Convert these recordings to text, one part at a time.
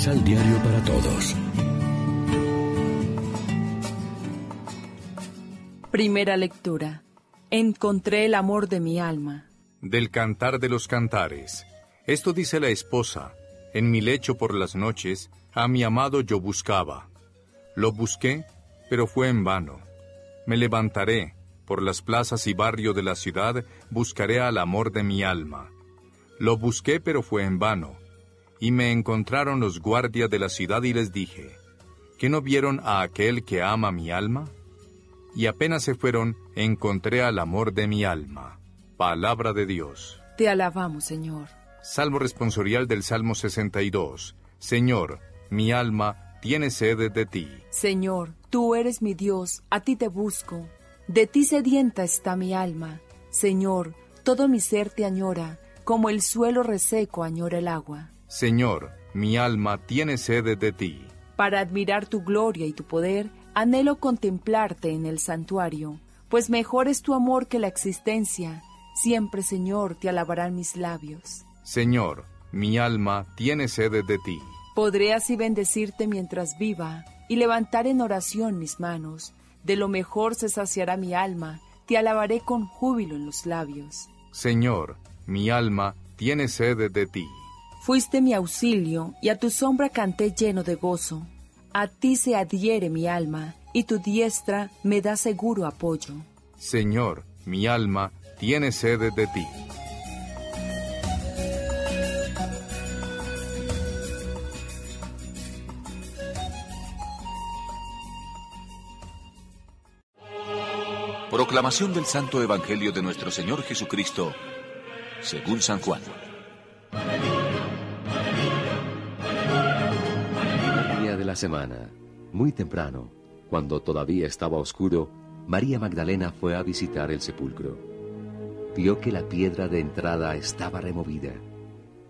Misal Diario para Todos. Primera lectura. Encontré el amor de mi alma. Del cantar de los cantares. Esto dice la esposa. En mi lecho por las noches, a mi amado yo buscaba. Lo busqué, pero fue en vano. Me levantaré, por las plazas y barrio de la ciudad, buscaré al amor de mi alma. Lo busqué, pero fue en vano y me encontraron los guardias de la ciudad y les dije, ¿que no vieron a aquel que ama mi alma? Y apenas se fueron, encontré al amor de mi alma. Palabra de Dios. Te alabamos, Señor. Salmo responsorial del Salmo 62. Señor, mi alma tiene sed de ti. Señor, tú eres mi Dios, a ti te busco. De ti sedienta está mi alma. Señor, todo mi ser te añora, como el suelo reseco añora el agua. Señor, mi alma tiene sed de ti. Para admirar tu gloria y tu poder, anhelo contemplarte en el santuario, pues mejor es tu amor que la existencia. Siempre, Señor, te alabarán mis labios. Señor, mi alma tiene sed de ti. Podré así bendecirte mientras viva y levantar en oración mis manos. De lo mejor se saciará mi alma, te alabaré con júbilo en los labios. Señor, mi alma tiene sed de ti. Fuiste mi auxilio, y a tu sombra canté lleno de gozo. A ti se adhiere mi alma, y tu diestra me da seguro apoyo. Señor, mi alma tiene sed de ti. Proclamación del Santo Evangelio de nuestro Señor Jesucristo, según San Juan. La semana, muy temprano, cuando todavía estaba oscuro, María Magdalena fue a visitar el sepulcro. Vio que la piedra de entrada estaba removida.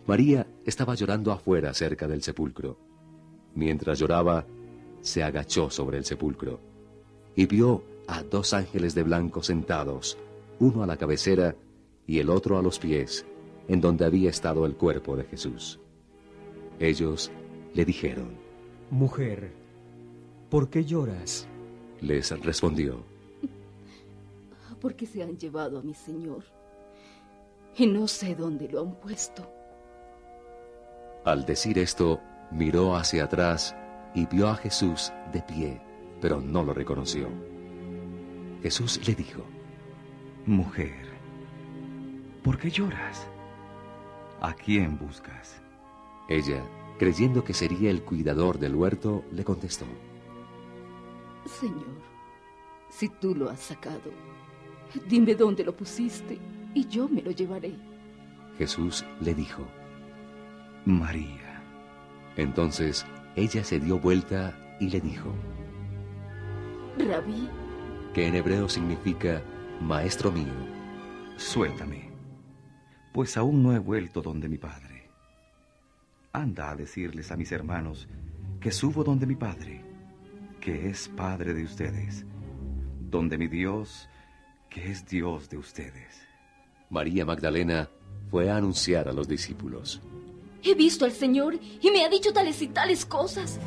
María estaba llorando afuera cerca del sepulcro. Mientras lloraba, se agachó sobre el sepulcro y vio a dos ángeles de blanco sentados, uno a la cabecera y el otro a los pies, en donde había estado el cuerpo de Jesús. Ellos le dijeron, Mujer, ¿por qué lloras? Les respondió. Porque se han llevado a mi señor y no sé dónde lo han puesto. Al decir esto, miró hacia atrás y vio a Jesús de pie, pero no lo reconoció. Jesús le dijo, Mujer, ¿por qué lloras? ¿A quién buscas? Ella creyendo que sería el cuidador del huerto, le contestó. Señor, si tú lo has sacado, dime dónde lo pusiste y yo me lo llevaré. Jesús le dijo, María. Entonces ella se dio vuelta y le dijo, Rabí, que en hebreo significa maestro mío. Suéltame, pues aún no he vuelto donde mi padre. Anda a decirles a mis hermanos que subo donde mi Padre, que es Padre de ustedes, donde mi Dios, que es Dios de ustedes. María Magdalena fue a anunciar a los discípulos. He visto al Señor y me ha dicho tales y tales cosas.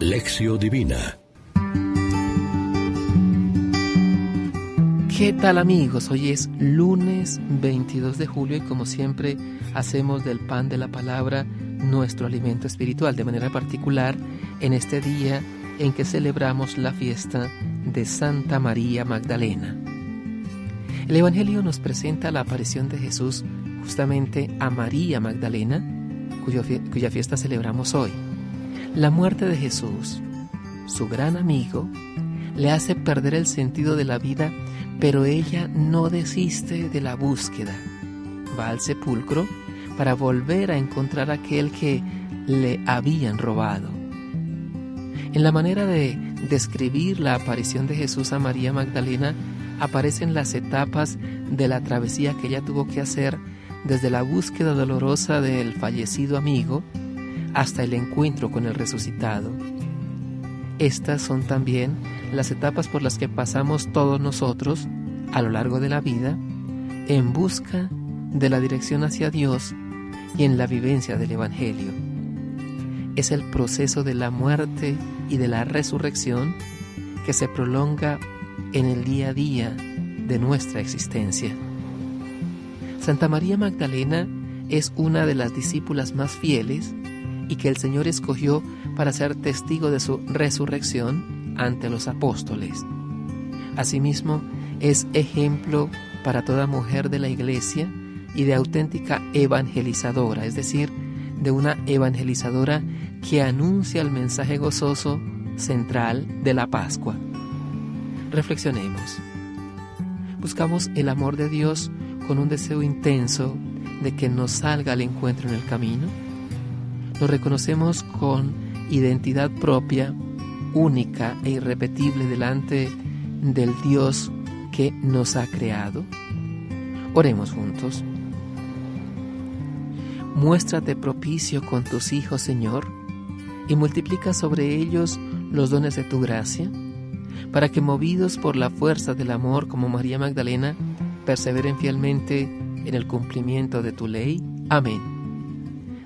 Lección Divina ¿Qué tal amigos? Hoy es lunes 22 de julio y como siempre hacemos del pan de la palabra nuestro alimento espiritual, de manera particular en este día en que celebramos la fiesta de Santa María Magdalena. El Evangelio nos presenta la aparición de Jesús justamente a María Magdalena, cuya fiesta celebramos hoy. La muerte de Jesús, su gran amigo, le hace perder el sentido de la vida pero ella no desiste de la búsqueda. Va al sepulcro para volver a encontrar aquel que le habían robado. En la manera de describir la aparición de Jesús a María Magdalena aparecen las etapas de la travesía que ella tuvo que hacer desde la búsqueda dolorosa del fallecido amigo hasta el encuentro con el resucitado. Estas son también las etapas por las que pasamos todos nosotros a lo largo de la vida en busca de la dirección hacia Dios y en la vivencia del Evangelio. Es el proceso de la muerte y de la resurrección que se prolonga en el día a día de nuestra existencia. Santa María Magdalena es una de las discípulas más fieles y que el Señor escogió para ser testigo de su resurrección ante los apóstoles. Asimismo, es ejemplo para toda mujer de la iglesia y de auténtica evangelizadora, es decir, de una evangelizadora que anuncia el mensaje gozoso central de la Pascua. Reflexionemos. Buscamos el amor de Dios con un deseo intenso de que nos salga al encuentro en el camino. Lo reconocemos con identidad propia, única e irrepetible delante del Dios que nos ha creado. Oremos juntos. Muéstrate propicio con tus hijos, Señor, y multiplica sobre ellos los dones de tu gracia, para que movidos por la fuerza del amor como María Magdalena, perseveren fielmente en el cumplimiento de tu ley. Amén.